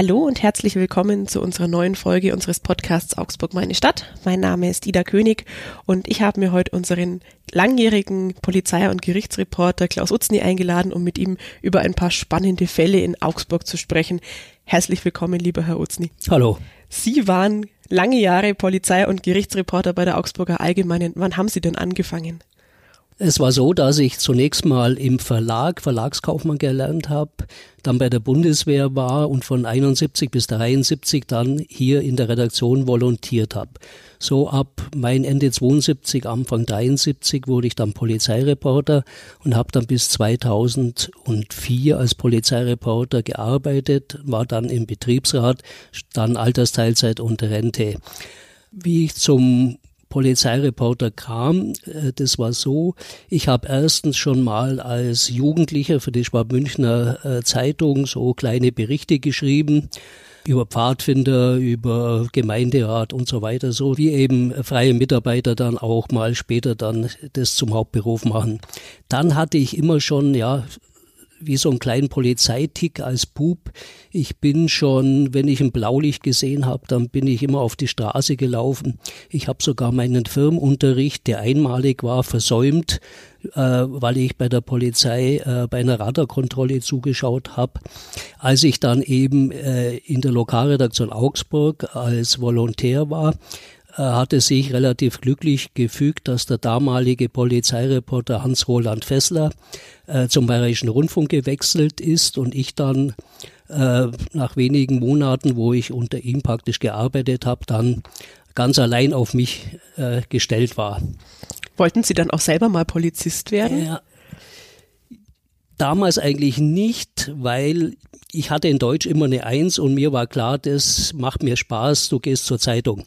Hallo und herzlich willkommen zu unserer neuen Folge unseres Podcasts Augsburg meine Stadt. Mein Name ist Ida König und ich habe mir heute unseren langjährigen Polizei- und Gerichtsreporter Klaus Utzny eingeladen, um mit ihm über ein paar spannende Fälle in Augsburg zu sprechen. Herzlich willkommen, lieber Herr Utzny. Hallo. Sie waren lange Jahre Polizei- und Gerichtsreporter bei der Augsburger Allgemeinen. Wann haben Sie denn angefangen? Es war so, dass ich zunächst mal im Verlag, Verlagskaufmann gelernt habe, dann bei der Bundeswehr war und von 71 bis 73 dann hier in der Redaktion volontiert habe. So ab mein Ende 72, Anfang 73 wurde ich dann Polizeireporter und habe dann bis 2004 als Polizeireporter gearbeitet, war dann im Betriebsrat, dann Altersteilzeit und Rente. Wie ich zum Polizeireporter kam. Äh, das war so, ich habe erstens schon mal als Jugendlicher für die Schwab-Münchner äh, Zeitung so kleine Berichte geschrieben über Pfadfinder, über Gemeinderat und so weiter, so wie eben freie Mitarbeiter dann auch mal später dann das zum Hauptberuf machen. Dann hatte ich immer schon, ja, wie so einen kleinen Polizeitick als Bub. Ich bin schon, wenn ich ein Blaulicht gesehen habe, dann bin ich immer auf die Straße gelaufen. Ich habe sogar meinen Firmenunterricht, der einmalig war, versäumt, äh, weil ich bei der Polizei äh, bei einer Radarkontrolle zugeschaut habe. Als ich dann eben äh, in der Lokalredaktion Augsburg als Volontär war, hatte sich relativ glücklich gefügt, dass der damalige Polizeireporter Hans-Roland Fessler äh, zum Bayerischen Rundfunk gewechselt ist und ich dann äh, nach wenigen Monaten, wo ich unter ihm praktisch gearbeitet habe, dann ganz allein auf mich äh, gestellt war. Wollten Sie dann auch selber mal Polizist werden? Ja, damals eigentlich nicht, weil ich hatte in Deutsch immer eine Eins und mir war klar, das macht mir Spaß, du gehst zur Zeitung.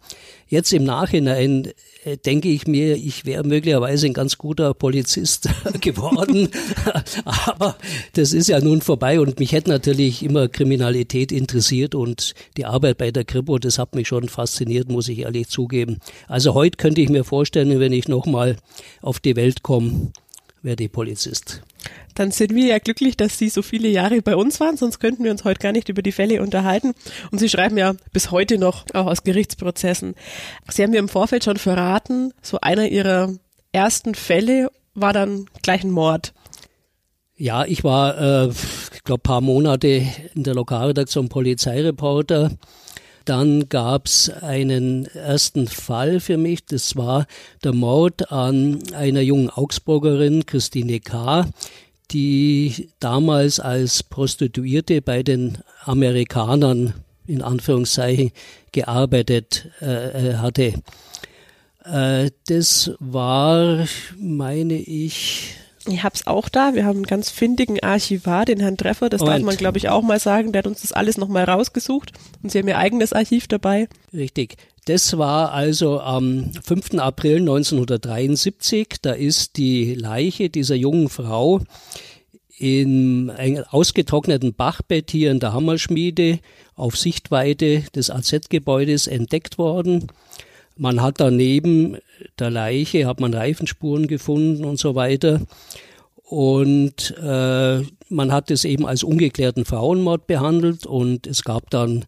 Jetzt im Nachhinein äh, denke ich mir, ich wäre möglicherweise ein ganz guter Polizist geworden, aber das ist ja nun vorbei und mich hätte natürlich immer Kriminalität interessiert und die Arbeit bei der Kripo, das hat mich schon fasziniert, muss ich ehrlich zugeben. Also heute könnte ich mir vorstellen, wenn ich nochmal auf die Welt komme, werde ich Polizist. Dann sind wir ja glücklich, dass Sie so viele Jahre bei uns waren, sonst könnten wir uns heute gar nicht über die Fälle unterhalten. Und Sie schreiben ja bis heute noch auch aus Gerichtsprozessen. Sie haben mir im Vorfeld schon verraten, so einer Ihrer ersten Fälle war dann gleich ein Mord. Ja, ich war, äh, ich glaube, paar Monate in der Lokalredaktion Polizeireporter dann gab es einen ersten Fall für mich, das war der Mord an einer jungen Augsburgerin, Christine K., die damals als Prostituierte bei den Amerikanern in Anführungszeichen gearbeitet äh, äh hatte. Äh, das war, meine ich, ich hab's auch da. Wir haben einen ganz findigen Archivar, den Herrn Treffer. Das und. darf man, glaube ich, auch mal sagen. Der hat uns das alles nochmal rausgesucht. Und Sie haben Ihr eigenes Archiv dabei. Richtig. Das war also am 5. April 1973. Da ist die Leiche dieser jungen Frau in einem ausgetrockneten Bachbett hier in der Hammerschmiede auf Sichtweite des AZ-Gebäudes entdeckt worden. Man hat daneben der Leiche, hat man Reifenspuren gefunden und so weiter. Und äh, man hat es eben als ungeklärten Frauenmord behandelt und es gab dann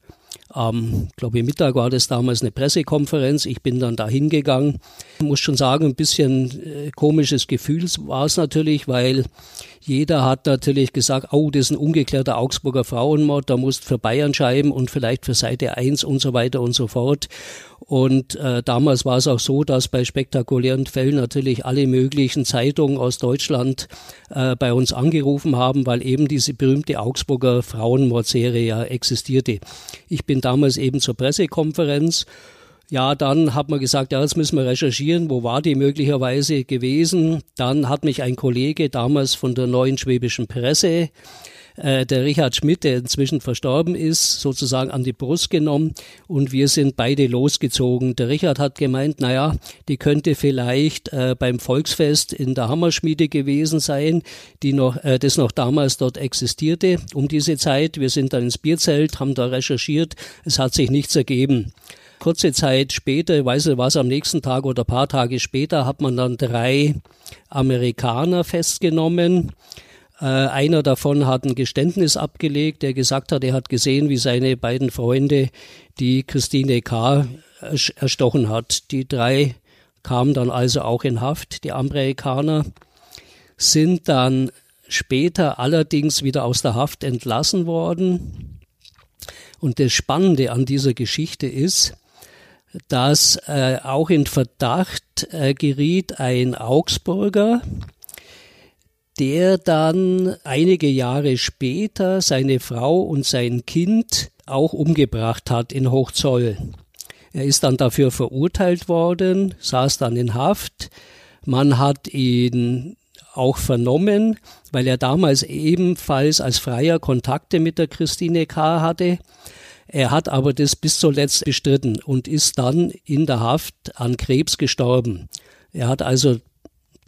am, glaube ich, Mittag war das damals eine Pressekonferenz. Ich bin dann da hingegangen. Ich muss schon sagen, ein bisschen äh, komisches Gefühl war es natürlich, weil jeder hat natürlich gesagt, oh, das ist ein ungeklärter Augsburger Frauenmord, da musst für Bayern schreiben und vielleicht für Seite 1 und so weiter und so fort. Und äh, damals war es auch so, dass bei spektakulären Fällen natürlich alle möglichen Zeitungen aus Deutschland äh, bei uns angerufen haben, weil eben diese berühmte Augsburger Frauenmordserie ja existierte. Ich bin damals eben zur Pressekonferenz ja, dann hat man gesagt, ja, jetzt müssen wir recherchieren, wo war die möglicherweise gewesen. Dann hat mich ein Kollege damals von der neuen schwäbischen Presse äh, der Richard Schmidt, der inzwischen verstorben ist, sozusagen an die Brust genommen und wir sind beide losgezogen. Der Richard hat gemeint, naja, die könnte vielleicht äh, beim Volksfest in der Hammerschmiede gewesen sein, die noch, äh, das noch damals dort existierte um diese Zeit. Wir sind dann ins Bierzelt, haben da recherchiert, es hat sich nichts ergeben kurze Zeit später, ich weiß nicht, was am nächsten Tag oder paar Tage später, hat man dann drei Amerikaner festgenommen. Äh, einer davon hat ein Geständnis abgelegt, der gesagt hat, er hat gesehen, wie seine beiden Freunde die Christine K. erstochen hat. Die drei kamen dann also auch in Haft. Die Amerikaner sind dann später allerdings wieder aus der Haft entlassen worden. Und das Spannende an dieser Geschichte ist, dass äh, auch in Verdacht äh, geriet ein Augsburger, der dann einige Jahre später seine Frau und sein Kind auch umgebracht hat in Hochzoll. Er ist dann dafür verurteilt worden, saß dann in Haft. Man hat ihn auch vernommen, weil er damals ebenfalls als Freier Kontakte mit der Christine K. hatte. Er hat aber das bis zuletzt bestritten und ist dann in der Haft an Krebs gestorben. Er hat also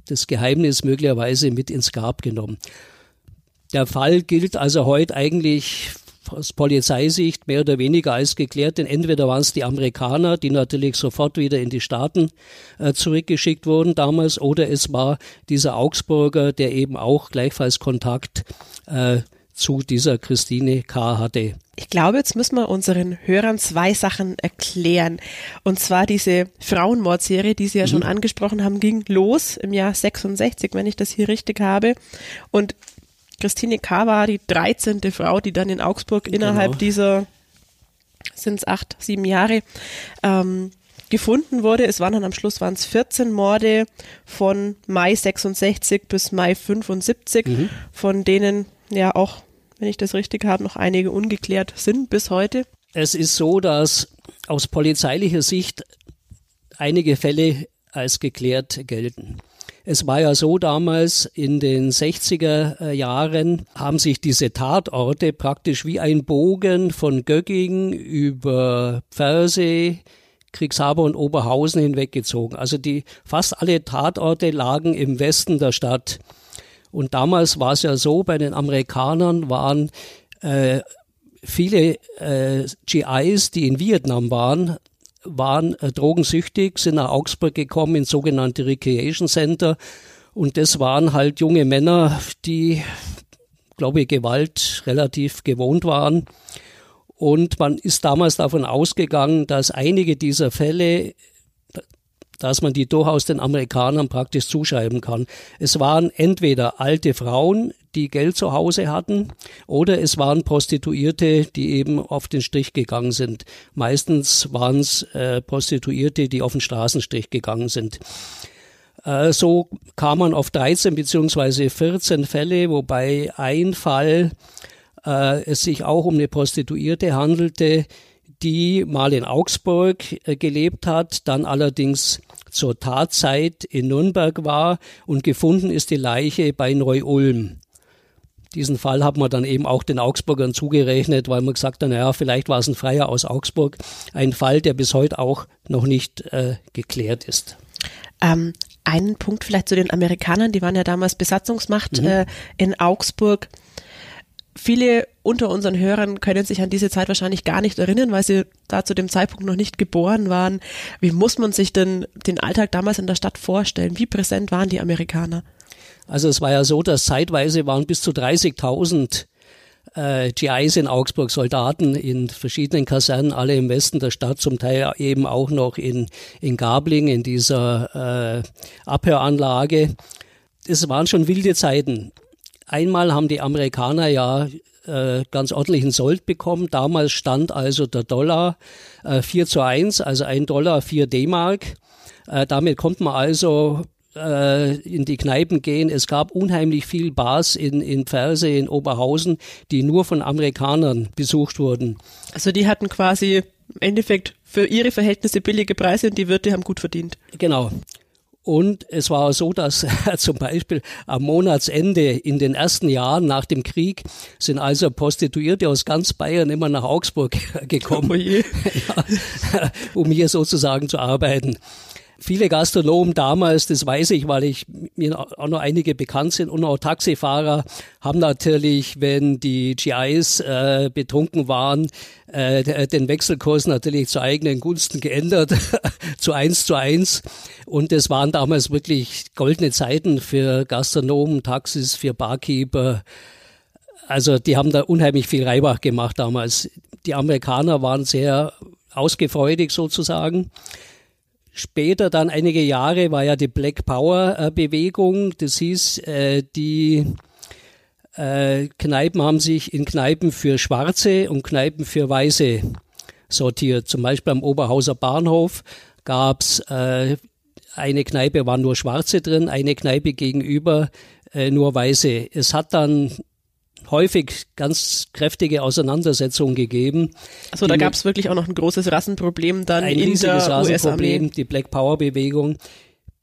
das Geheimnis möglicherweise mit ins Grab genommen. Der Fall gilt also heute eigentlich aus Polizeisicht mehr oder weniger als geklärt, denn entweder waren es die Amerikaner, die natürlich sofort wieder in die Staaten äh, zurückgeschickt wurden damals, oder es war dieser Augsburger, der eben auch gleichfalls Kontakt äh, zu dieser Christine K. hatte. Ich glaube, jetzt müssen wir unseren Hörern zwei Sachen erklären. Und zwar diese Frauenmordserie, die Sie ja mhm. schon angesprochen haben, ging los im Jahr 66, wenn ich das hier richtig habe. Und Christine K. war die 13. Frau, die dann in Augsburg genau. innerhalb dieser, sind es acht, sieben Jahre, ähm, gefunden wurde. Es waren dann am Schluss waren es 14 Morde von Mai 66 bis Mai 75, mhm. von denen ja auch, wenn ich das richtig habe, noch einige ungeklärt sind bis heute. Es ist so, dass aus polizeilicher Sicht einige Fälle als geklärt gelten. Es war ja so damals in den 60er äh, Jahren haben sich diese Tatorte praktisch wie ein Bogen von Gögging über Pfersee, Kriegshaber und Oberhausen hinweggezogen. Also die fast alle Tatorte lagen im Westen der Stadt. Und damals war es ja so, bei den Amerikanern waren äh, viele äh, GIs, die in Vietnam waren, waren äh, drogensüchtig, sind nach Augsburg gekommen ins sogenannte Recreation Center. Und das waren halt junge Männer, die, glaube ich, Gewalt relativ gewohnt waren. Und man ist damals davon ausgegangen, dass einige dieser Fälle dass man die durchaus den Amerikanern praktisch zuschreiben kann. Es waren entweder alte Frauen, die Geld zu Hause hatten, oder es waren Prostituierte, die eben auf den Strich gegangen sind. Meistens waren es äh, Prostituierte, die auf den Straßenstrich gegangen sind. Äh, so kam man auf 13 beziehungsweise 14 Fälle, wobei ein Fall äh, es sich auch um eine Prostituierte handelte, die mal in Augsburg äh, gelebt hat, dann allerdings zur Tatzeit in Nürnberg war und gefunden ist die Leiche bei Neu-Ulm. Diesen Fall hat man dann eben auch den Augsburgern zugerechnet, weil man gesagt hat, naja, vielleicht war es ein Freier aus Augsburg. Ein Fall, der bis heute auch noch nicht äh, geklärt ist. Ähm, einen Punkt vielleicht zu den Amerikanern, die waren ja damals Besatzungsmacht mhm. äh, in Augsburg. Viele unter unseren Hörern können sich an diese Zeit wahrscheinlich gar nicht erinnern, weil sie da zu dem Zeitpunkt noch nicht geboren waren. Wie muss man sich denn den Alltag damals in der Stadt vorstellen? Wie präsent waren die Amerikaner? Also es war ja so, dass zeitweise waren bis zu 30.000 äh, GIs in Augsburg, Soldaten in verschiedenen Kasernen, alle im Westen der Stadt, zum Teil eben auch noch in, in Gabling, in dieser äh, Abhöranlage. Es waren schon wilde Zeiten. Einmal haben die Amerikaner ja äh, ganz ordentlichen Sold bekommen. Damals stand also der Dollar äh, 4 zu 1, also ein Dollar 4 D-Mark. Äh, damit konnte man also äh, in die Kneipen gehen. Es gab unheimlich viel Bars in, in Pfersee, in Oberhausen, die nur von Amerikanern besucht wurden. Also die hatten quasi im Endeffekt für ihre Verhältnisse billige Preise und die Wirte haben gut verdient. Genau. Und es war so, dass zum Beispiel am Monatsende in den ersten Jahren nach dem Krieg sind also Prostituierte aus ganz Bayern immer nach Augsburg gekommen, oh ja, um hier sozusagen zu arbeiten. Viele Gastronomen damals, das weiß ich, weil ich mir auch noch einige bekannt sind und auch Taxifahrer haben natürlich, wenn die GIs äh, betrunken waren, äh, den Wechselkurs natürlich zu eigenen Gunsten geändert, zu eins zu eins. Und das waren damals wirklich goldene Zeiten für Gastronomen, Taxis, für Barkeeper. Also die haben da unheimlich viel Reibach gemacht damals. Die Amerikaner waren sehr ausgefreudig sozusagen. Später, dann einige Jahre, war ja die Black Power äh, Bewegung. Das hieß, äh, die äh, Kneipen haben sich in Kneipen für Schwarze und Kneipen für Weiße sortiert. Zum Beispiel am Oberhauser Bahnhof gab's äh, eine Kneipe, waren nur Schwarze drin, eine Kneipe gegenüber äh, nur Weiße. Es hat dann häufig ganz kräftige Auseinandersetzungen gegeben. Also da gab es wirklich auch noch ein großes Rassenproblem dann ein in riesiges der Rassenproblem, die Black Power Bewegung.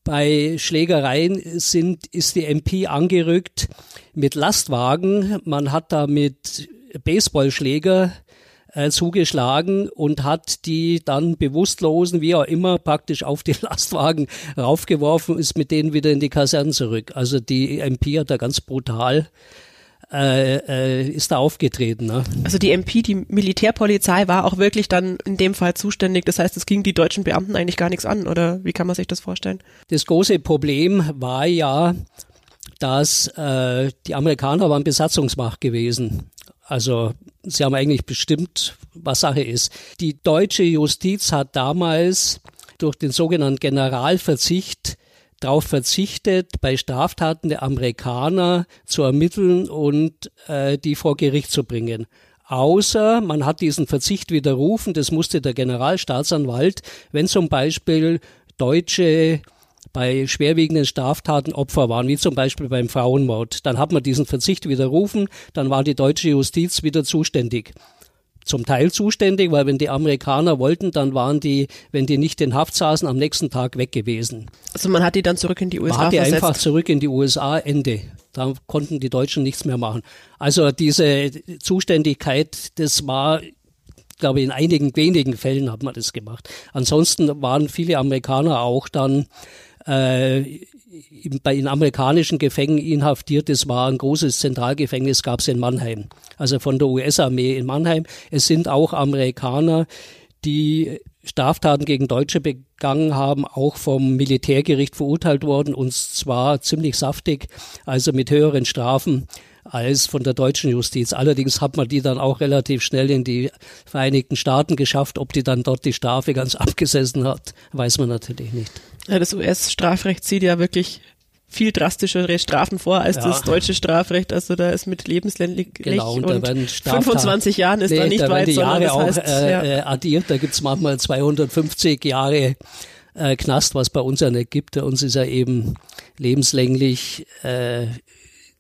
Bei Schlägereien sind, ist die MP angerückt mit Lastwagen. Man hat da mit Baseballschläger äh, zugeschlagen und hat die dann bewusstlosen, wie auch immer, praktisch auf die Lastwagen raufgeworfen, ist mit denen wieder in die Kasernen zurück. Also die MP hat da ganz brutal äh, äh, ist da aufgetreten. Ne? Also die MP, die Militärpolizei war auch wirklich dann in dem Fall zuständig. Das heißt, es ging die deutschen Beamten eigentlich gar nichts an, oder wie kann man sich das vorstellen? Das große Problem war ja, dass äh, die Amerikaner waren Besatzungsmacht gewesen. Also sie haben eigentlich bestimmt, was Sache ist. Die deutsche Justiz hat damals durch den sogenannten Generalverzicht darauf verzichtet, bei Straftaten der Amerikaner zu ermitteln und äh, die vor Gericht zu bringen. Außer man hat diesen Verzicht widerrufen, das musste der Generalstaatsanwalt, wenn zum Beispiel Deutsche bei schwerwiegenden Straftaten Opfer waren, wie zum Beispiel beim Frauenmord. Dann hat man diesen Verzicht widerrufen, dann war die deutsche Justiz wieder zuständig zum Teil zuständig, weil wenn die Amerikaner wollten, dann waren die, wenn die nicht in Haft saßen, am nächsten Tag weg gewesen. Also man hat die dann zurück in die USA man hat die versetzt. einfach zurück in die USA, Ende. Da konnten die Deutschen nichts mehr machen. Also diese Zuständigkeit, das war glaube in einigen wenigen Fällen hat man das gemacht. Ansonsten waren viele Amerikaner auch dann äh, bei den amerikanischen Gefängnissen inhaftiert. Es war ein großes Zentralgefängnis, gab es in Mannheim, also von der US-Armee in Mannheim. Es sind auch Amerikaner, die Straftaten gegen Deutsche begangen haben, auch vom Militärgericht verurteilt worden und zwar ziemlich saftig, also mit höheren Strafen als von der deutschen Justiz. Allerdings hat man die dann auch relativ schnell in die Vereinigten Staaten geschafft. Ob die dann dort die Strafe ganz abgesessen hat, weiß man natürlich nicht. Ja, das US-Strafrecht sieht ja wirklich viel drastischere Strafen vor als ja. das deutsche Strafrecht. Also da ist mit lebenslänglich genau, und, und 25 Jahren ist nee, da nicht da weit, die Jahre das heißt, auch äh, ja. Äh, addiert. Da gibt's manchmal 250 Jahre äh, Knast, was bei uns ja nicht gibt. Bei uns ist ja eben lebenslänglich äh,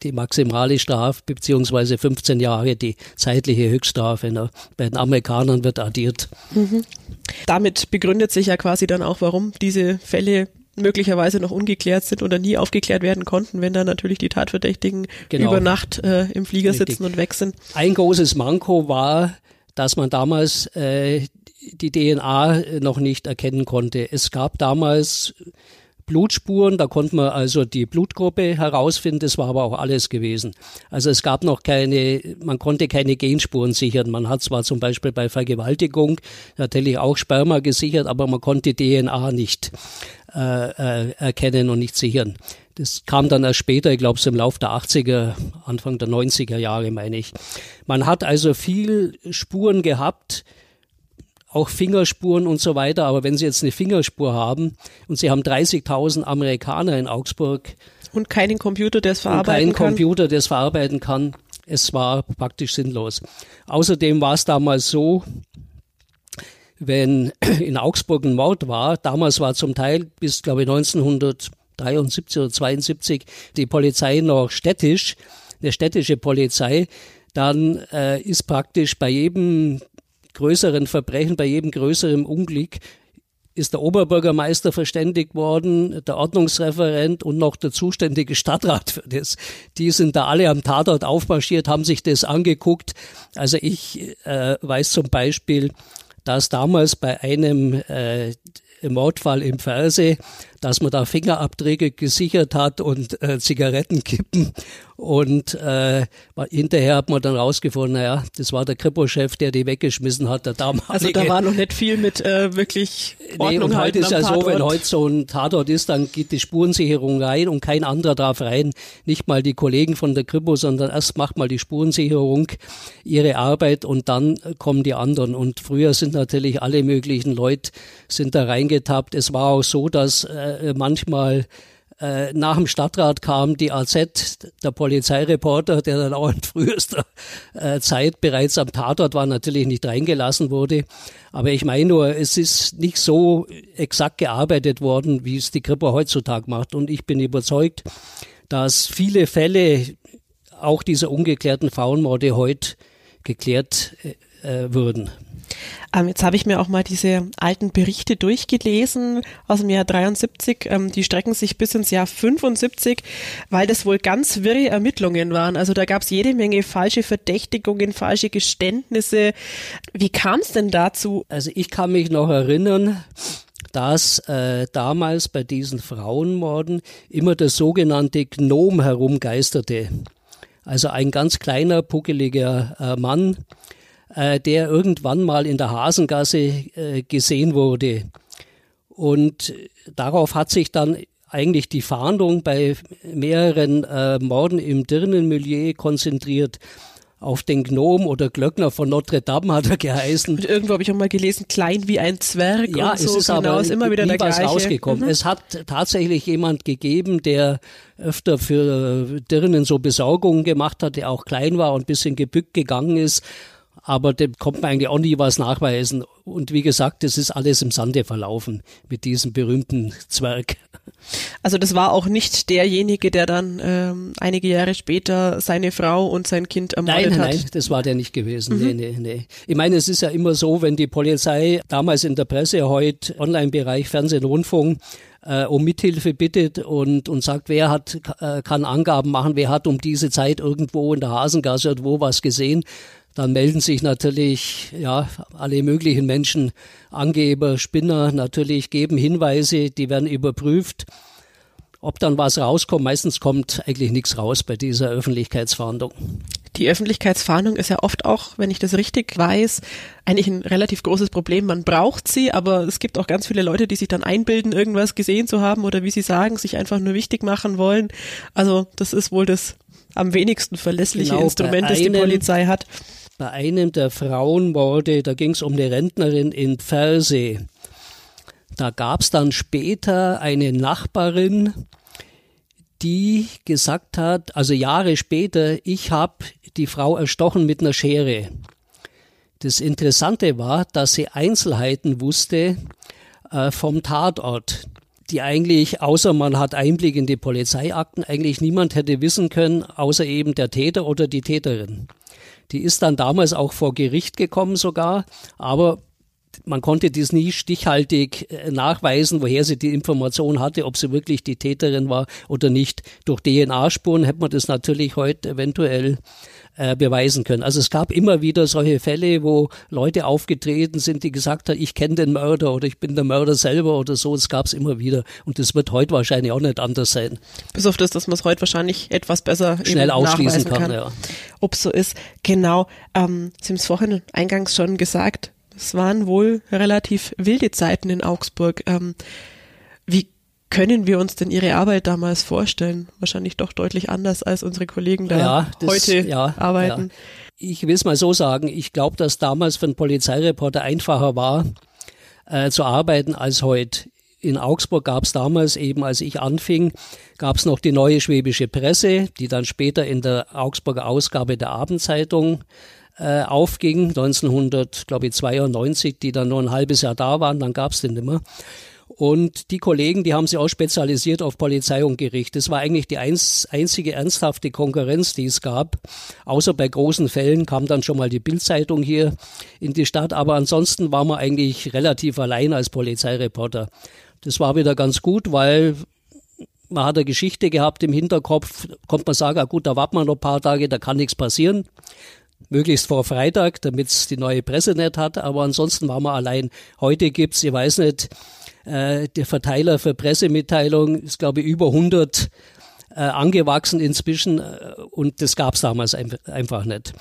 die maximale Strafe beziehungsweise 15 Jahre die zeitliche Höchststrafe. Ne? Bei den Amerikanern wird addiert. Mhm. Damit begründet sich ja quasi dann auch, warum diese Fälle möglicherweise noch ungeklärt sind oder nie aufgeklärt werden konnten, wenn dann natürlich die Tatverdächtigen genau. über Nacht äh, im Flieger Richtig. sitzen und weg sind. Ein großes Manko war, dass man damals äh, die DNA noch nicht erkennen konnte. Es gab damals Blutspuren, da konnte man also die Blutgruppe herausfinden, das war aber auch alles gewesen. Also es gab noch keine, man konnte keine Genspuren sichern. Man hat zwar zum Beispiel bei Vergewaltigung natürlich auch Sperma gesichert, aber man konnte DNA nicht äh, äh, erkennen und nicht sichern. Das kam dann erst später, ich glaube im Laufe der 80er, Anfang der 90er Jahre, meine ich. Man hat also viel Spuren gehabt, auch Fingerspuren und so weiter. Aber wenn Sie jetzt eine Fingerspur haben und Sie haben 30.000 Amerikaner in Augsburg und keinen Computer, der es verarbeiten keinen kann, Computer, der es verarbeiten kann, es war praktisch sinnlos. Außerdem war es damals so, wenn in Augsburg ein Mord war, damals war zum Teil bis, glaube ich, 1973 oder 72 die Polizei noch städtisch, eine städtische Polizei, dann äh, ist praktisch bei jedem größeren Verbrechen, bei jedem größeren Unglück ist der Oberbürgermeister verständigt worden, der Ordnungsreferent und noch der zuständige Stadtrat für das. Die sind da alle am Tatort aufmarschiert, haben sich das angeguckt. Also ich äh, weiß zum Beispiel, dass damals bei einem äh, Mordfall im Fernseh, dass man da Fingerabdrücke gesichert hat und äh, Zigarettenkippen. Und äh, hinterher hat man dann rausgefunden, naja, das war der Kripo-Chef, der die weggeschmissen hat, der damalige. Also da war noch nicht viel mit äh, wirklich Ordnung nee, und heute ist ja Tatort. so, wenn heute so ein Tatort ist, dann geht die Spurensicherung rein und kein anderer darf rein. Nicht mal die Kollegen von der Kripo, sondern erst macht mal die Spurensicherung ihre Arbeit und dann kommen die anderen. Und früher sind natürlich alle möglichen Leute sind da reingetappt. Es war auch so, dass äh, manchmal äh, nach dem Stadtrat kam die AZ, der Polizeireporter, der dann auch in frühester äh, Zeit bereits am Tatort war, natürlich nicht reingelassen wurde. Aber ich meine nur, es ist nicht so exakt gearbeitet worden, wie es die Kripo heutzutage macht. Und ich bin überzeugt, dass viele Fälle auch dieser ungeklärten Frauenmorde heute geklärt äh, würden. Ähm, jetzt habe ich mir auch mal diese alten Berichte durchgelesen aus dem Jahr 73. Ähm, die strecken sich bis ins Jahr 75, weil das wohl ganz wirre Ermittlungen waren. Also da gab es jede Menge falsche Verdächtigungen, falsche Geständnisse. Wie kam es denn dazu? Also ich kann mich noch erinnern, dass äh, damals bei diesen Frauenmorden immer der sogenannte Gnom herumgeisterte. Also ein ganz kleiner, puckeliger äh, Mann, äh, der irgendwann mal in der Hasengasse äh, gesehen wurde. Und darauf hat sich dann eigentlich die Fahndung bei mehreren äh, Morden im Dirnenmilieu konzentriert. Auf den Gnom oder Glöckner von Notre Dame hat er geheißen. Und irgendwo habe ich auch mal gelesen, klein wie ein Zwerg. Ja, und so. es ist genau, aber ist immer wieder nie der was gleiche. rausgekommen. Mhm. Es hat tatsächlich jemand gegeben, der öfter für Dirnen so Besorgungen gemacht hat, der auch klein war und ein bisschen gebückt gegangen ist aber dem kommt man eigentlich auch nie was nachweisen. Und wie gesagt, das ist alles im Sande verlaufen mit diesem berühmten Zwerg. Also das war auch nicht derjenige, der dann ähm, einige Jahre später seine Frau und sein Kind ermordet nein, hat. Nein, das war der nicht gewesen. Mhm. Nee, nee, nee. Ich meine, es ist ja immer so, wenn die Polizei damals in der Presse, heute Online-Bereich, Fernsehen, Rundfunk, äh, um Mithilfe bittet und, und sagt, wer hat, äh, kann Angaben machen, wer hat um diese Zeit irgendwo in der Hasengasse irgendwo was gesehen, dann melden sich natürlich ja alle möglichen Menschen, Angeber, Spinner, natürlich geben Hinweise, die werden überprüft. Ob dann was rauskommt, meistens kommt eigentlich nichts raus bei dieser Öffentlichkeitsfahndung. Die Öffentlichkeitsfahndung ist ja oft auch, wenn ich das richtig weiß, eigentlich ein relativ großes Problem. Man braucht sie, aber es gibt auch ganz viele Leute, die sich dann einbilden, irgendwas gesehen zu haben oder wie sie sagen, sich einfach nur wichtig machen wollen. Also das ist wohl das am wenigsten verlässliche Genau, Instrument, das die Polizei hat. Bei einem der Frauenmorde, da ging es um eine Rentnerin in Pfersee. Da gab es dann später eine Nachbarin, die gesagt hat, also Jahre später, ich habe die Frau erstochen mit einer Schere. Das Interessante war, dass sie Einzelheiten wusste äh, vom Tatort, die eigentlich, außer man hat Einblick in die Polizeiakten, eigentlich niemand hätte wissen können, außer eben der Täter oder die Täterin. Die ist dann damals auch vor Gericht gekommen sogar, aber man konnte dies nie stichhaltig äh, nachweisen, woher sie die Information hatte, ob sie wirklich die Täterin war oder nicht. Durch DNA-Spuren hätte man das natürlich heute eventuell äh, beweisen können. Also es gab immer wieder solche Fälle, wo Leute aufgetreten sind, die gesagt haben, ich kenne den Mörder oder ich bin der Mörder selber oder so. Das gab es immer wieder. Und das wird heute wahrscheinlich auch nicht anders sein. Bis auf das, dass man es heute wahrscheinlich etwas besser Schnell ausschließen nachweisen kann, ja. Ob so ist. Genau. Ähm, Sie haben es vorhin eingangs schon gesagt. Es waren wohl relativ wilde Zeiten in Augsburg. Ähm, wie können wir uns denn Ihre Arbeit damals vorstellen? Wahrscheinlich doch deutlich anders, als unsere Kollegen da Ja, das- heute ja, arbeiten. Ich will es mal so sagen, ich glaube, dass damals für einen Polizeireporter einfacher war, äh, zu arbeiten als heute. In Augsburg gab es damals eben, als ich anfing, gab es noch die neue Schwäbische Presse, die dann später in der Augsburger Ausgabe der Abendzeitung äh, aufging, 1992, die dann nur ein halbes Jahr da waren, dann gab es den nimmer. Und die Kollegen, die haben sich auch spezialisiert auf Polizei und Gericht. Das war eigentlich die eins, einzige ernsthafte Konkurrenz, die es gab. Außer bei großen Fällen kam dann schon mal die Bildzeitung hier in die Stadt. Aber ansonsten war man eigentlich relativ allein als Polizeireporter. Das war wieder ganz gut, weil man hat eine Geschichte gehabt im Hinterkopf, konnte man sagen, ah gut, da warten wir noch ein paar Tage, da kann nichts passieren. Möglichst vor Freitag, damit es die neue Presse nicht hat, aber ansonsten war man allein. Heute gibt's, ich weiß nicht, Äh, der Verteiler für Pressemitteilungen ist, glaube ich, über 100 äh, angewachsen inzwischen äh, und das gab es damals ein, einfach nicht.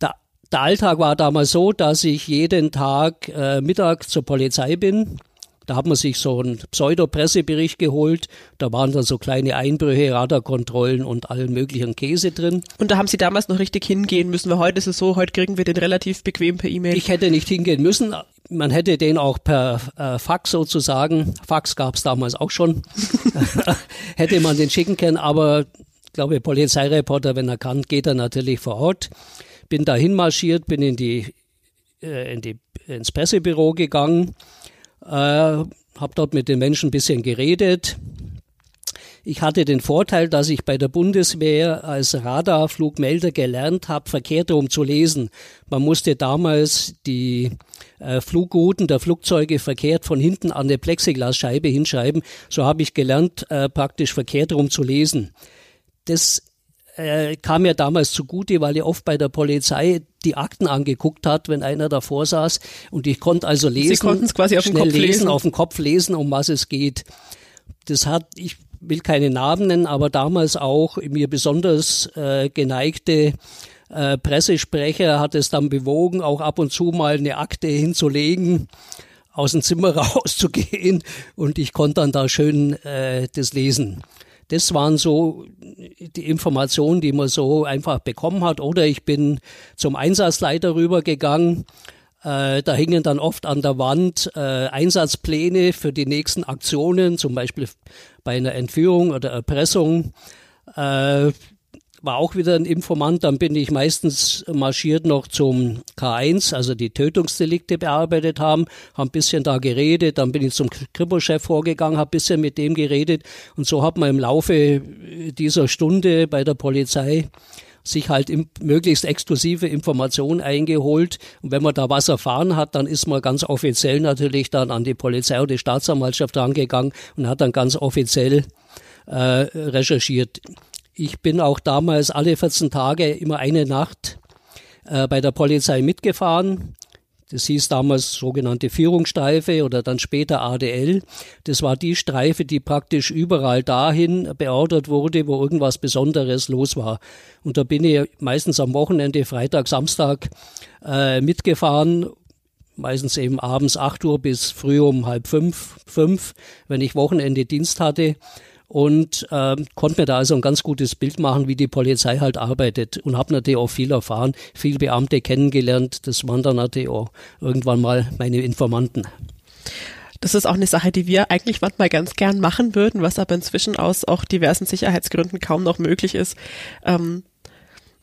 Der, der Alltag war damals so, dass ich jeden Tag äh, Mittag zur Polizei bin da hat man sich so einen Pseudo-Pressebericht geholt. Da waren dann so kleine Einbrüche, Radarkontrollen und allen möglichen Käse drin. Und da haben Sie damals noch richtig hingehen müssen, weil heute ist es so, heute kriegen wir den relativ bequem per E-Mail. Ich hätte nicht hingehen müssen. Man hätte den auch per äh, Fax sozusagen, Fax gab es damals auch schon, hätte man den schicken können, aber ich glaube, Polizeireporter, wenn er kann, geht er natürlich vor Ort. Bin dahin marschiert, bin in die, äh, in die ins Pressebüro gegangen äh, habe dort mit den Menschen ein bisschen geredet. Ich hatte den Vorteil, dass ich bei der Bundeswehr als Radarflugmelder gelernt habe, verkehrt zu lesen. Man musste damals die äh, Flugrouten der Flugzeuge verkehrt von hinten an der Plexiglasscheibe hinschreiben. So habe ich gelernt, äh, praktisch verkehrt zu lesen. Das äh, kam mir damals zugute, weil er oft bei der Polizei die Akten angeguckt hat, wenn einer davor saß. Und ich konnte also lesen, Sie konnten es quasi auf den Kopf lesen, lesen, auf dem Kopf lesen, um was es geht. Das hat, ich will keine Namen nennen, aber damals auch mir besonders äh, geneigte äh, Pressesprecher hat es dann bewogen, auch ab und zu mal eine Akte hinzulegen aus dem Zimmer rauszugehen und ich konnte dann da schön äh, das lesen. Das waren so die Informationen, die man so einfach bekommen hat. Oder ich bin zum Einsatzleiter rübergegangen. Äh, da hingen dann oft an der Wand äh, Einsatzpläne für die nächsten Aktionen, zum Beispiel bei einer Entführung oder Erpressung. Äh, war auch wieder ein Informant. Dann bin ich meistens marschiert noch zum K1, also die Tötungsdelikte bearbeitet haben, haben ein bisschen da geredet. Dann bin ich zum Kripo-Chef vorgegangen, habe ein bisschen mit dem geredet. Und so hat man im Laufe dieser Stunde bei der Polizei sich halt im, möglichst exklusive Informationen eingeholt. Und wenn man da was erfahren hat, dann ist man ganz offiziell natürlich dann an die Polizei oder die Staatsanwaltschaft rangegangen und hat dann ganz offiziell äh, recherchiert. Ich bin auch damals alle 14 Tage immer eine Nacht äh, bei der Polizei mitgefahren. Das hieß damals sogenannte Führungsstreife oder dann später ADL. Das war die Streife, die praktisch überall dahin beordert wurde, wo irgendwas Besonderes los war. Und da bin ich meistens am Wochenende, Freitag, Samstag äh, mitgefahren meistens eben abends 8 Uhr bis früh um halb fünf, fünf, wenn ich Wochenende Dienst hatte und ähm, konnte mir da also ein ganz gutes Bild machen, wie die Polizei halt arbeitet und habe natürlich auch viel erfahren, viel Beamte kennengelernt. Das waren dann natürlich auch irgendwann mal meine Informanten. Das ist auch eine Sache, die wir eigentlich manchmal ganz gern machen würden, was aber inzwischen aus auch diversen Sicherheitsgründen kaum noch möglich ist. Ähm,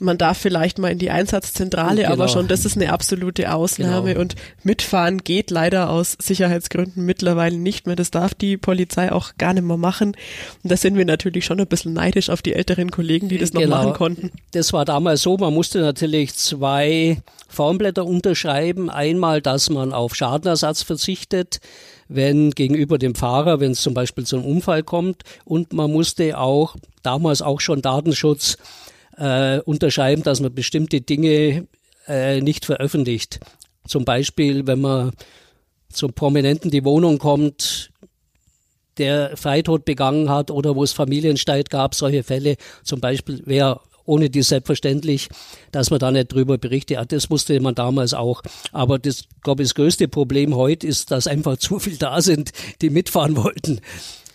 man darf vielleicht mal in die Einsatzzentrale, genau. aber schon das ist eine absolute Ausnahme genau. und mitfahren geht leider aus Sicherheitsgründen mittlerweile nicht mehr. Das darf die Polizei auch gar nicht mehr machen. Und da sind wir natürlich schon ein bisschen neidisch auf die älteren Kollegen, die das genau. noch machen konnten. Das war damals so, man musste natürlich zwei Formblätter unterschreiben. Einmal, dass man auf Schadenersatz verzichtet wenn gegenüber dem Fahrer, wenn es zum Beispiel zu einem Unfall kommt. Und man musste auch damals auch schon Datenschutz äh, unterschreiben, dass man bestimmte Dinge äh, nicht veröffentlicht. Zum Beispiel, wenn man zum Prominenten die Wohnung kommt, der Freitod begangen hat oder wo es Familienstreit gab, solche Fälle zum Beispiel wäre ohne die selbstverständlich, dass man da nicht drüber berichtet. Ja, das wusste man damals auch. Aber das, glaube ich, das größte Problem heute ist, dass einfach zu viel da sind, die mitfahren wollten.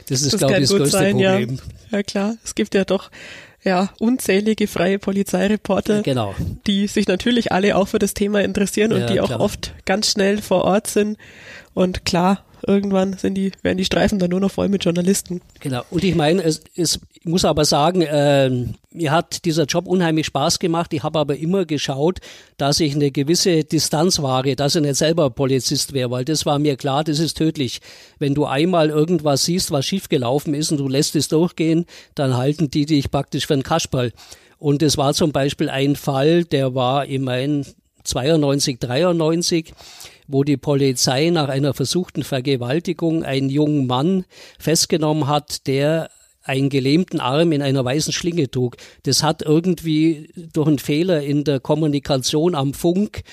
Das ist, das glaube ich, das größte sein, Problem. Ja. ja, klar. Es gibt ja doch ja, unzählige freie Polizeireporter, genau. die sich natürlich alle auch für das Thema interessieren und die auch klar. oft ganz schnell vor Ort sind. Und klar, irgendwann sind die, werden die Streifen dann nur noch voll mit Journalisten. Genau. Und ich meine, es, es ich muss aber sagen, äh, mir hat dieser Job unheimlich Spaß gemacht. Ich habe aber immer geschaut, dass ich eine gewisse Distanz wahre, dass ich nicht selber Polizist wäre, weil das war mir klar, das ist tödlich. Wenn du einmal irgendwas siehst, was schiefgelaufen ist und du lässt es durchgehen, dann halten die dich praktisch für einen Kasperl. Und es war zum Beispiel ein Fall, der war immerhin 92, 93 wo die Polizei nach einer versuchten Vergewaltigung einen jungen Mann festgenommen hat, der einen gelähmten Arm in einer weißen Schlinge trug. Das hat irgendwie durch einen Fehler in der Kommunikation am Funk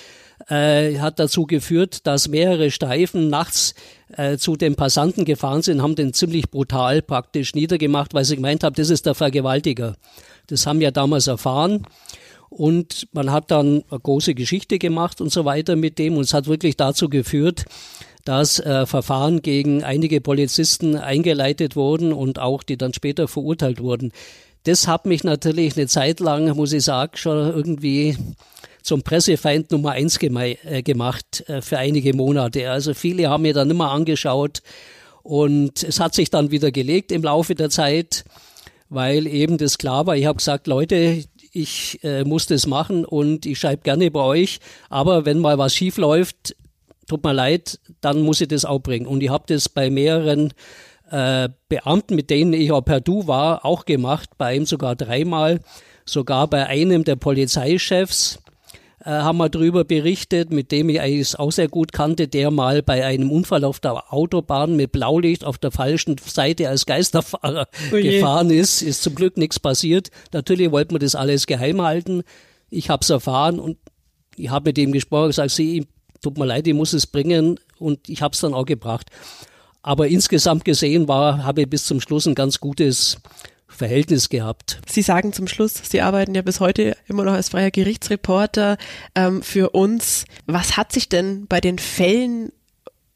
äh, hat dazu geführt, dass mehrere Streifen nachts äh, zu den Passanten gefahren sind, haben den ziemlich brutal praktisch niedergemacht, weil sie gemeint haben, das ist der Vergewaltiger. Das haben wir damals erfahren. Und man hat dann eine große Geschichte gemacht und so weiter mit dem. Und es hat wirklich dazu geführt, dass äh, Verfahren gegen einige Polizisten eingeleitet wurden und auch die dann später verurteilt wurden. Das hat mich natürlich eine Zeit lang, muss ich sagen, schon irgendwie zum Pressefeind Nummer eins äh, gemacht äh, für einige Monate. Also viele haben mir dann immer angeschaut und es hat sich dann wieder gelegt im Laufe der Zeit, weil eben das klar war. Ich habe gesagt, Leute, ich äh, muss das machen und ich schreibe gerne bei euch, aber wenn mal was schief läuft, tut mir leid, dann muss ich das auch bringen. Und ich habe das bei mehreren äh, Beamten, mit denen ich auch per Du war, auch gemacht, bei ihm sogar dreimal, sogar bei einem der Polizeichefs, äh, haben wir darüber berichtet, mit dem ich eigentlich auch sehr gut kannte, der mal bei einem Unfall auf der Autobahn mit Blaulicht auf der falschen Seite als Geisterfahrer oh gefahren ist. Ist zum Glück nichts passiert. Natürlich wollten wir das alles geheim halten. Ich habe es erfahren und ich habe mit ihm gesprochen, gesagt, sie, tut mir leid, ich muss es bringen und ich habe es dann auch gebracht. Aber insgesamt gesehen war, habe ich bis zum Schluss ein ganz gutes Verhältnis gehabt. Sie sagen zum Schluss, Sie arbeiten ja bis heute immer noch als freier Gerichtsreporter ähm, für uns. Was hat sich denn bei den Fällen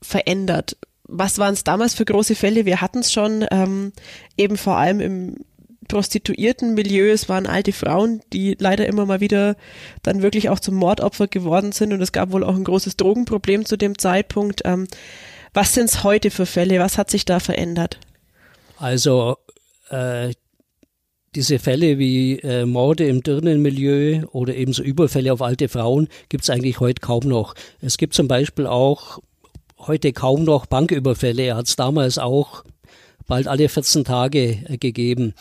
verändert? Was waren es damals für große Fälle? Wir hatten es schon ähm, eben vor allem im Prostituiertenmilieu. Es waren alte Frauen, die leider immer mal wieder dann wirklich auch zum Mordopfer geworden sind. Und es gab wohl auch ein großes Drogenproblem zu dem Zeitpunkt. Ähm, was sind es heute für Fälle? Was hat sich da verändert? Also äh, diese Fälle wie äh, Morde im Dirnenmilieu oder ebenso Überfälle auf alte Frauen gibt es eigentlich heute kaum noch. Es gibt zum Beispiel auch heute kaum noch Banküberfälle. Hat es damals auch bald alle 14 Tage äh, gegeben.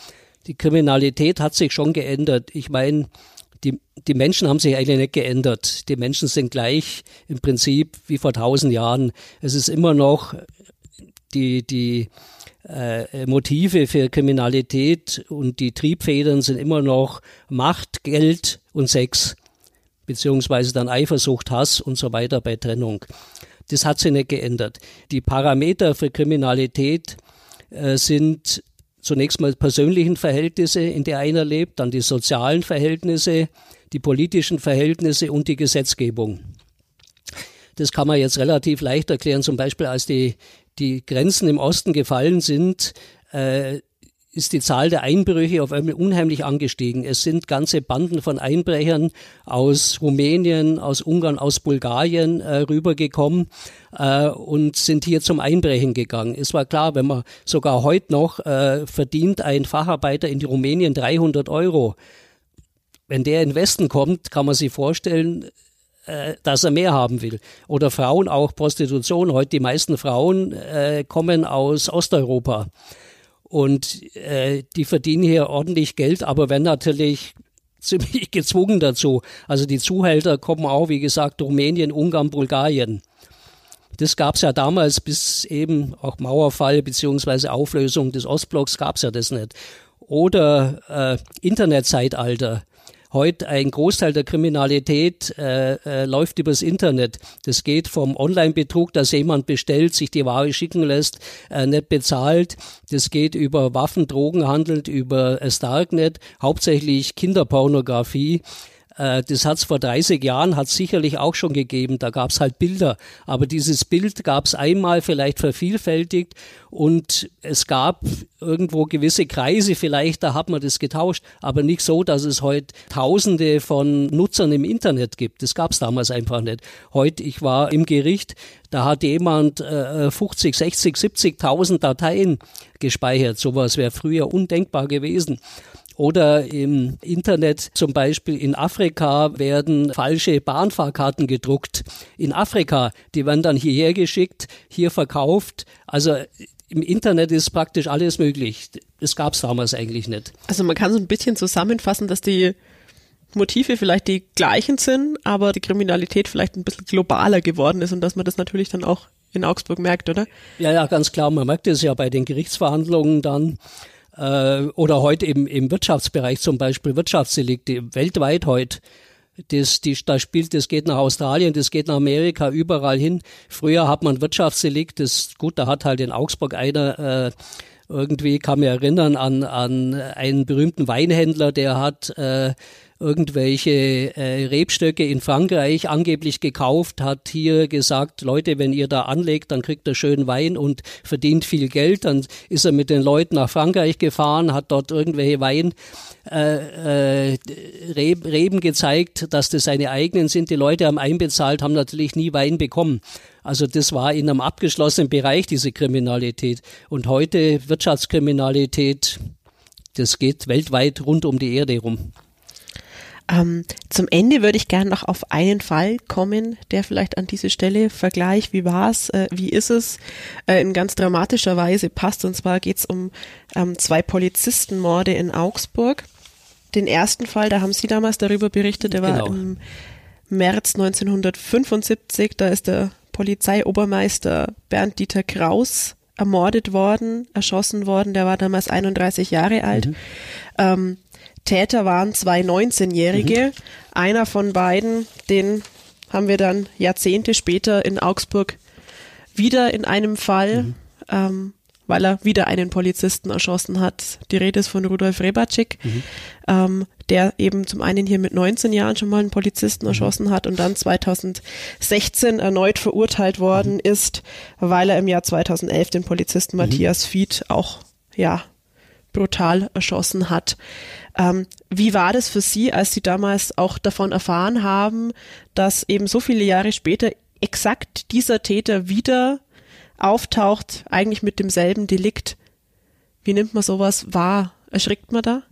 Die Kriminalität hat sich schon geändert. Ich meine, die, die Menschen haben sich eigentlich nicht geändert. Die Menschen sind gleich im Prinzip wie vor tausend Jahren. Es ist immer noch die, die äh, Motive für Kriminalität und die Triebfedern sind immer noch Macht, Geld und Sex, beziehungsweise dann Eifersucht, Hass und so weiter bei Trennung. Das hat sich nicht geändert. Die Parameter für Kriminalität äh, sind zunächst mal persönlichen Verhältnisse, in der einer lebt, dann die sozialen Verhältnisse, die politischen Verhältnisse und die Gesetzgebung. Das kann man jetzt relativ leicht erklären, zum Beispiel als die die Grenzen im Osten gefallen sind, äh, ist die Zahl der Einbrüche auf einmal unheimlich angestiegen. Es sind ganze Banden von Einbrechern aus Rumänien, aus Ungarn, aus Bulgarien äh, rübergekommen äh, und sind hier zum Einbrechen gegangen. Es war klar, wenn man sogar heute noch äh, verdient ein Facharbeiter in Rumänien 300 Euro. Wenn der in den Westen kommt, kann man sich vorstellen, äh, dass er mehr haben will. Oder Frauen auch Prostitution. Heute die meisten Frauen äh, kommen aus Osteuropa und äh, die verdienen hier ordentlich Geld, aber werden natürlich ziemlich gezwungen dazu. Also die Zuhälter kommen auch, wie gesagt, Rumänien, Ungarn, Bulgarien. Das gab es ja damals bis eben auch Mauerfall beziehungsweise Auflösung des Ostblocks gab es ja das nicht. Oder äh, Internetzeitalter. Heute ein Großteil der Kriminalität äh, äh, läuft übers Internet. Das geht vom Online-Betrug, dass jemand bestellt, sich die Ware schicken lässt, äh, nicht bezahlt. Das geht über Waffen, Drogenhandel, über äh, Starknet, hauptsächlich Kinderpornografie. Äh, das hat es vor 30 Jahren, hat sicherlich auch schon gegeben. Da gab es halt Bilder. Aber dieses Bild gab es einmal vielleicht vervielfältigt und es gab irgendwo gewisse Kreise, vielleicht da hat man das getauscht, aber nicht so, dass es heute Tausende von Nutzern im Internet gibt. Das gab es damals einfach nicht. Heute, ich war im Gericht, da hat jemand äh, 50, 60, 70.000 Dateien gespeichert. Sowas wäre früher undenkbar gewesen. Oder im Internet zum Beispiel in Afrika werden falsche Bahnfahrkarten gedruckt. In Afrika, die werden dann hierher geschickt, hier verkauft. Also im Internet ist praktisch alles möglich. Das gab es damals eigentlich nicht. Also man kann so ein bisschen zusammenfassen, dass die Motive vielleicht die gleichen sind, aber die Kriminalität vielleicht ein bisschen globaler geworden ist und dass man das natürlich dann auch in Augsburg merkt, oder? Ja, ja, ganz klar. Man merkt es ja bei den Gerichtsverhandlungen dann äh, oder heute eben im Wirtschaftsbereich zum Beispiel Wirtschaftsdelikte weltweit heute Das, die, das spielt, das geht nach Australien, das geht nach Amerika, überall hin. Früher hat man Wirtschaftsdelikt, das gut, da hat halt in Augsburg einer äh, irgendwie kann mich erinnern an, an einen berühmten Weinhändler, der hat äh, irgendwelche äh, Rebstöcke in Frankreich angeblich gekauft, hat hier gesagt, Leute, wenn ihr da anlegt, dann kriegt ihr schön Wein und verdient viel Geld. Dann ist er mit den Leuten nach Frankreich gefahren, hat dort irgendwelche Wein äh, äh, Reben gezeigt, dass das seine eigenen sind. Die Leute haben einbezahlt, haben natürlich nie Wein bekommen. Also das war in einem abgeschlossenen Bereich, diese Kriminalität. Und heute Wirtschaftskriminalität, das geht weltweit rund um die Erde rum. Ähm, zum Ende würde ich gerne noch auf einen Fall kommen, der vielleicht an diese Stelle Vergleich, wie war's, äh, wie ist es, äh, in ganz dramatischer Weise passt. Und zwar geht's um ähm, zwei Polizistenmorde in Augsburg. Den ersten Fall, da haben Sie damals darüber berichtet, der war genau. im März 1975. Da ist der Polizeiobermeister Bernd Dieter Kraus ermordet worden, erschossen worden. Der war damals 31 Jahre alt. Mhm. Ähm, Täter waren zwei 19-Jährige. Mhm. Einer von beiden, den haben wir dann Jahrzehnte später in Augsburg wieder in einem Fall, mhm. ähm, weil er wieder einen Polizisten erschossen hat. Die Rede ist von Rudolf Rebacik, mhm. ähm, der eben zum einen hier mit 19 Jahren schon mal einen Polizisten mhm. erschossen hat und dann 2016 erneut verurteilt worden mhm. ist, weil er im Jahr 2011 den Polizisten mhm. Matthias Fied auch ja brutal erschossen hat. Ähm, wie war das für Sie, als Sie damals auch davon erfahren haben, dass eben so viele Jahre später exakt dieser Täter wieder auftaucht, eigentlich mit demselben Delikt? Wie nimmt man sowas wahr? Erschrickt man da?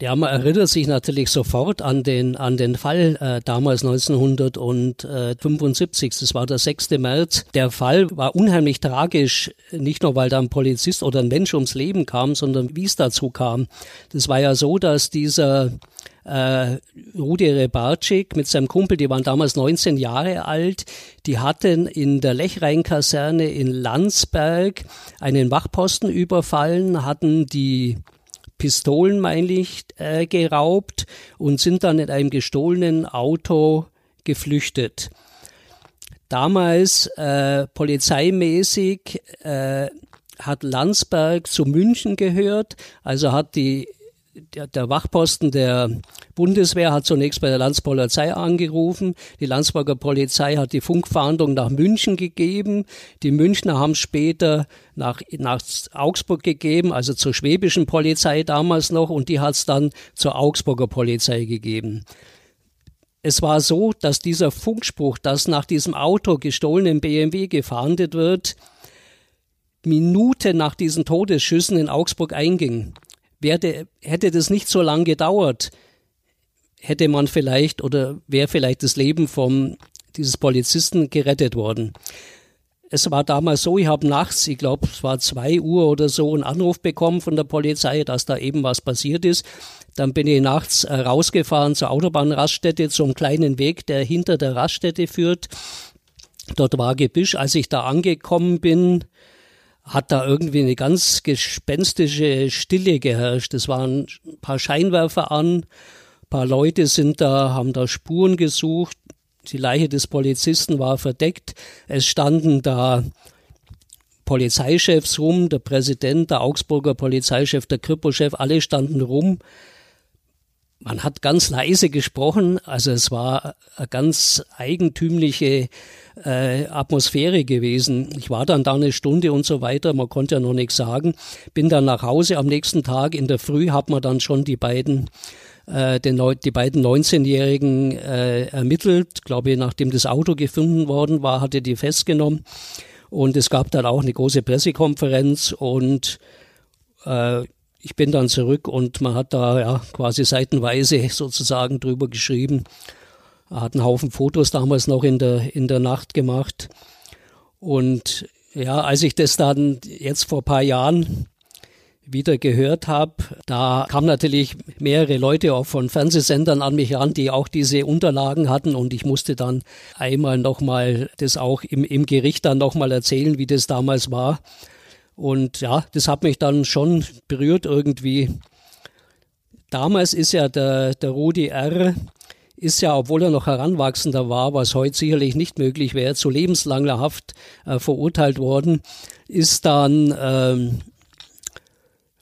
Ja, man erinnert sich natürlich sofort an den, an den Fall äh, damals 1975. Das war der 6. März. Der Fall war unheimlich tragisch, nicht nur weil da ein Polizist oder ein Mensch ums Leben kam, sondern wie es dazu kam. Das war ja so, dass dieser äh, Rudi Rebarczyk mit seinem Kumpel, die waren damals 19 Jahre alt, die hatten in der Lechrhein-Kaserne in Landsberg einen Wachposten überfallen, hatten die Pistolen, meine ich, äh, geraubt und sind dann in einem gestohlenen Auto geflüchtet. Damals äh, polizeimäßig äh, hat Landsberg zu München gehört, also hat die der, der Wachposten der Bundeswehr hat zunächst bei der Landspolizei angerufen. Die Landsberger Polizei hat die Funkfahndung nach München gegeben. Die Münchner haben später nach, nach Augsburg gegeben, also zur schwäbischen Polizei damals noch, und die hat es dann zur Augsburger Polizei gegeben. Es war so, dass dieser Funkspruch, dass nach diesem Auto gestohlenen BMW gefahndet wird, Minuten nach diesen Todesschüssen in Augsburg einging. Werde, hätte das nicht so lange gedauert, hätte man vielleicht oder wäre vielleicht das Leben vom dieses Polizisten gerettet worden. Es war damals so, ich habe nachts, ich glaube, es war zwei Uhr oder so, einen Anruf bekommen von der Polizei, dass da eben was passiert ist. Dann bin ich nachts äh, rausgefahren zur Autobahnraststätte, zum kleinen Weg, der hinter der Raststätte führt. Dort war Gebüsch. Als ich da angekommen bin, hat da irgendwie eine ganz gespenstische Stille geherrscht. Es waren ein paar Scheinwerfer an, ein paar Leute sind da, haben da Spuren gesucht. Die Leiche des Polizisten war verdeckt. Es standen da Polizeichefs rum, der Präsident, der Augsburger Polizeichef, der Kripo-Chef, alle standen rum. Man hat ganz leise gesprochen, also es war eine ganz eigentümliche äh, Atmosphäre gewesen. Ich war dann da eine Stunde und so weiter, man konnte ja noch nichts sagen. Bin dann nach Hause am nächsten Tag in der Früh, hat man dann schon die beiden äh, den, die beiden 19-Jährigen äh, ermittelt. Glaube ich, nachdem das Auto gefunden worden war, hatte die festgenommen. Und es gab dann auch eine große Pressekonferenz und äh, ich bin dann zurück und man hat da ja quasi seitenweise sozusagen drüber geschrieben. Er hat einen Haufen Fotos damals noch in der, in der Nacht gemacht. Und ja, als ich das dann jetzt vor paar Jahren wieder gehört habe, da kamen natürlich mehrere Leute auch von Fernsehsendern an mich ran, die auch diese Unterlagen hatten und ich musste dann einmal nochmal das auch im, im Gericht dann nochmal erzählen, wie das damals war. Und ja, das hat mich dann schon berührt irgendwie. Damals ist ja der, der Rudi R. ist ja, obwohl er noch heranwachsender war, was heute sicherlich nicht möglich wäre, zu lebenslanger Haft äh, verurteilt worden, ist dann, ähm,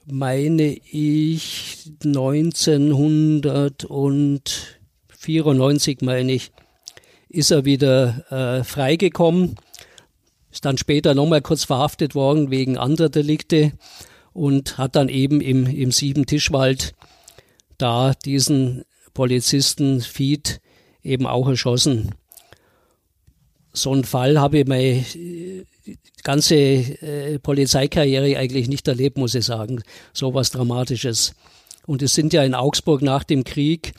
meine ich, 1994, meine ich, ist er wieder äh, freigekommen, ist dann später nochmal kurz verhaftet worden wegen anderer Delikte und hat dann eben im, im Siebentischwald da diesen Polizisten Fied eben auch erschossen. So einen Fall habe ich meine äh, ganze äh, Polizeikarriere eigentlich nicht erlebt, muss ich sagen. So was Dramatisches. Und es sind ja in Augsburg nach dem Krieg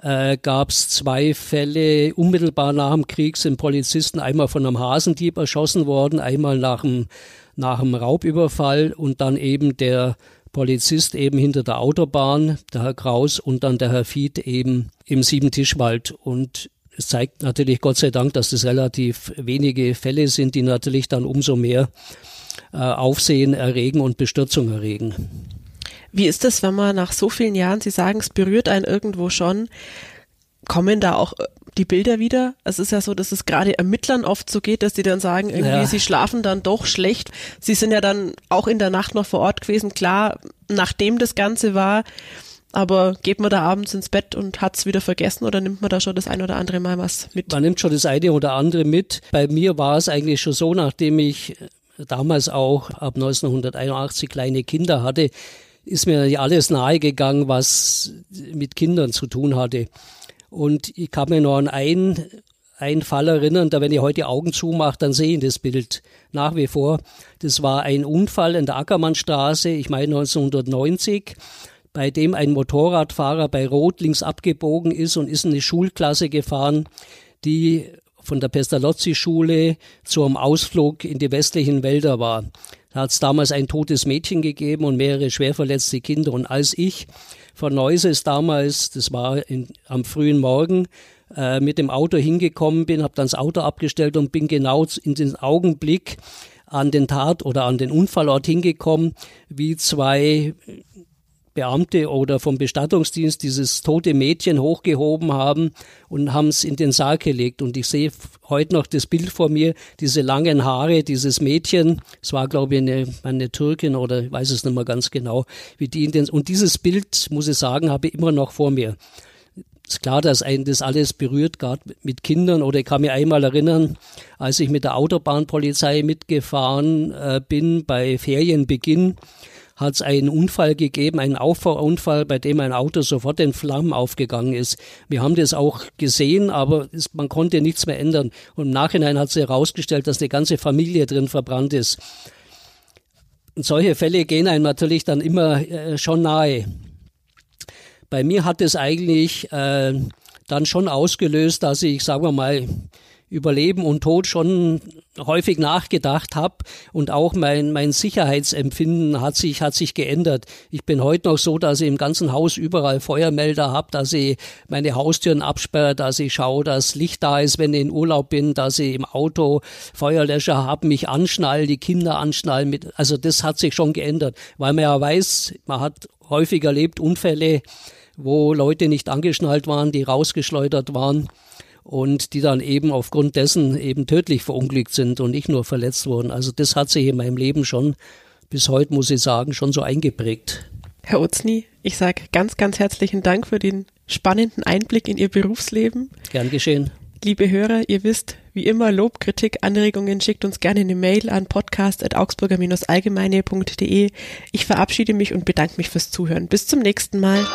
äh, gab es zwei Fälle unmittelbar nach dem Krieg sind Polizisten einmal von einem Hasendieb erschossen worden, einmal nach dem, nach dem Raubüberfall und dann eben der Polizist eben hinter der Autobahn, der Herr Kraus und dann der Herr Fied eben im Siebentischwald. Und es zeigt natürlich Gott sei Dank, dass das relativ wenige Fälle sind, die natürlich dann umso mehr äh, Aufsehen erregen und Bestürzung erregen. Wie ist es, wenn man nach so vielen Jahren, Sie sagen, es berührt einen irgendwo schon, kommen da auch die Bilder wieder. Es ist ja so, dass es gerade Ermittlern oft so geht, dass die dann sagen, irgendwie, ja. sie schlafen dann doch schlecht. Sie sind ja dann auch in der Nacht noch vor Ort gewesen, klar, nachdem das Ganze war. Aber geht man da abends ins Bett und hat es wieder vergessen oder nimmt man da schon das ein oder andere Mal was mit? Man nimmt schon das eine oder andere mit. Bei mir war es eigentlich schon so, nachdem ich damals auch ab 1981 kleine Kinder hatte, ist mir alles nahegegangen, was mit Kindern zu tun hatte. Und ich kann mir noch an einen, einen Fall erinnern, da wenn ich heute die Augen zumache, dann sehe ich das Bild nach wie vor. Das war ein Unfall in der Ackermannstraße, ich meine 1990 bei dem ein Motorradfahrer bei Rot links abgebogen ist und ist in eine Schulklasse gefahren, die von der Pestalozzi-Schule zum Ausflug in die westlichen Wälder war. Da hat es damals ein totes Mädchen gegeben und mehrere schwer verletzte Kinder. Und als ich von Neuses damals, das war in, am frühen Morgen, äh, mit dem Auto hingekommen bin, habe dann das Auto abgestellt und bin genau in den Augenblick an den Tat oder an den Unfallort hingekommen, wie zwei Beamte oder vom Bestattungsdienst dieses tote Mädchen hochgehoben haben und haben es in den Sarg gelegt. Und ich sehe heute noch das Bild vor mir, diese langen Haare, dieses Mädchen, es war glaube ich eine, eine Türkin oder ich weiß es nicht mehr ganz genau, wie die in den, und dieses Bild, muss ich sagen, habe ich immer noch vor mir. Ist klar, dass einen das alles berührt, gerade mit Kindern. Oder ich kann mich einmal erinnern, als ich mit der Autobahnpolizei mitgefahren äh, bin bei Ferienbeginn hat es einen Unfall gegeben, einen Auffahrunfall, bei dem ein Auto sofort in Flammen aufgegangen ist. Wir haben das auch gesehen, aber es, man konnte nichts mehr ändern. Und im Nachhinein hat sich herausgestellt, dass eine ganze Familie drin verbrannt ist. Und solche Fälle gehen einem natürlich dann immer äh, schon nahe. Bei mir hat es eigentlich äh, dann schon ausgelöst, dass ich, sagen wir mal, über Leben und Tod schon häufig nachgedacht habe und auch mein, mein Sicherheitsempfinden hat sich, hat sich geändert. Ich bin heute noch so, dass ich im ganzen Haus überall Feuermelder habe, dass ich meine Haustüren absperre, dass ich schaue, dass Licht da ist, wenn ich in Urlaub bin, dass ich im Auto Feuerlöscher habe, mich anschnall, die Kinder anschnallen. Mit, also das hat sich schon geändert, weil man ja weiß, man hat häufig erlebt Unfälle, wo Leute nicht angeschnallt waren, die rausgeschleudert waren und die dann eben aufgrund dessen eben tödlich verunglückt sind und nicht nur verletzt wurden. Also das hat sich in meinem Leben schon bis heute, muss ich sagen, schon so eingeprägt. Herr Utzny, ich sage ganz, ganz herzlichen Dank für den spannenden Einblick in Ihr Berufsleben. Gern geschehen. Liebe Hörer, ihr wisst, wie immer Lob, Kritik, Anregungen schickt uns gerne eine Mail an podcast.augsburger-allgemeine.de. Ich verabschiede mich und bedanke mich fürs Zuhören. Bis zum nächsten Mal.